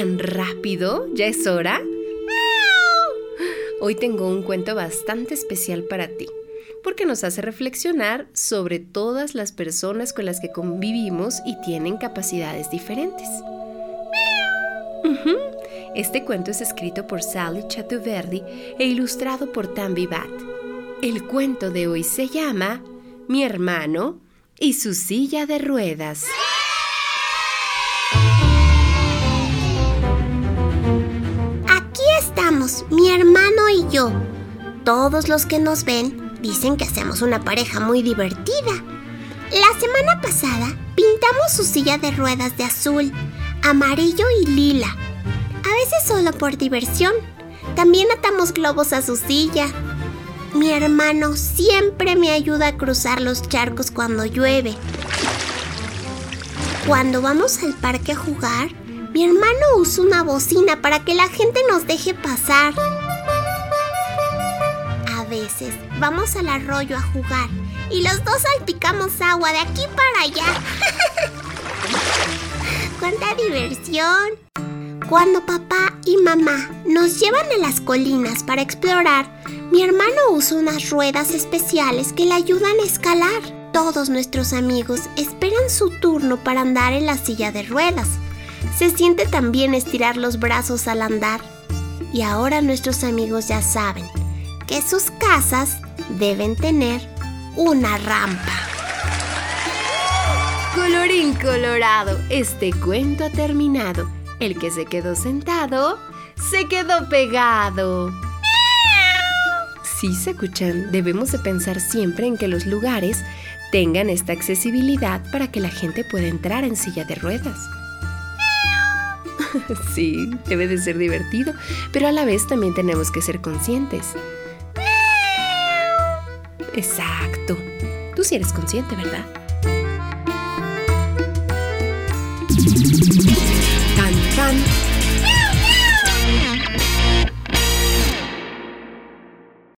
¿Tan rápido? ¿Ya es hora? Hoy tengo un cuento bastante especial para ti, porque nos hace reflexionar sobre todas las personas con las que convivimos y tienen capacidades diferentes. Este cuento es escrito por Sally Chatuverdi e ilustrado por Tambi Bat. El cuento de hoy se llama Mi hermano y su silla de ruedas. Mi hermano y yo. Todos los que nos ven dicen que hacemos una pareja muy divertida. La semana pasada pintamos su silla de ruedas de azul, amarillo y lila. A veces solo por diversión. También atamos globos a su silla. Mi hermano siempre me ayuda a cruzar los charcos cuando llueve. Cuando vamos al parque a jugar, mi hermano usa una bocina para que la gente nos deje pasar. A veces vamos al arroyo a jugar y los dos salpicamos agua de aquí para allá. ¡Cuánta diversión! Cuando papá y mamá nos llevan a las colinas para explorar, mi hermano usa unas ruedas especiales que le ayudan a escalar. Todos nuestros amigos esperan su turno para andar en la silla de ruedas. Se siente también estirar los brazos al andar. Y ahora nuestros amigos ya saben que sus casas deben tener una rampa. Colorín colorado, este cuento ha terminado. El que se quedó sentado, se quedó pegado. Sí, se escuchan, debemos de pensar siempre en que los lugares tengan esta accesibilidad para que la gente pueda entrar en silla de ruedas. sí, debe de ser divertido, pero a la vez también tenemos que ser conscientes. Exacto. Tú sí eres consciente, ¿verdad?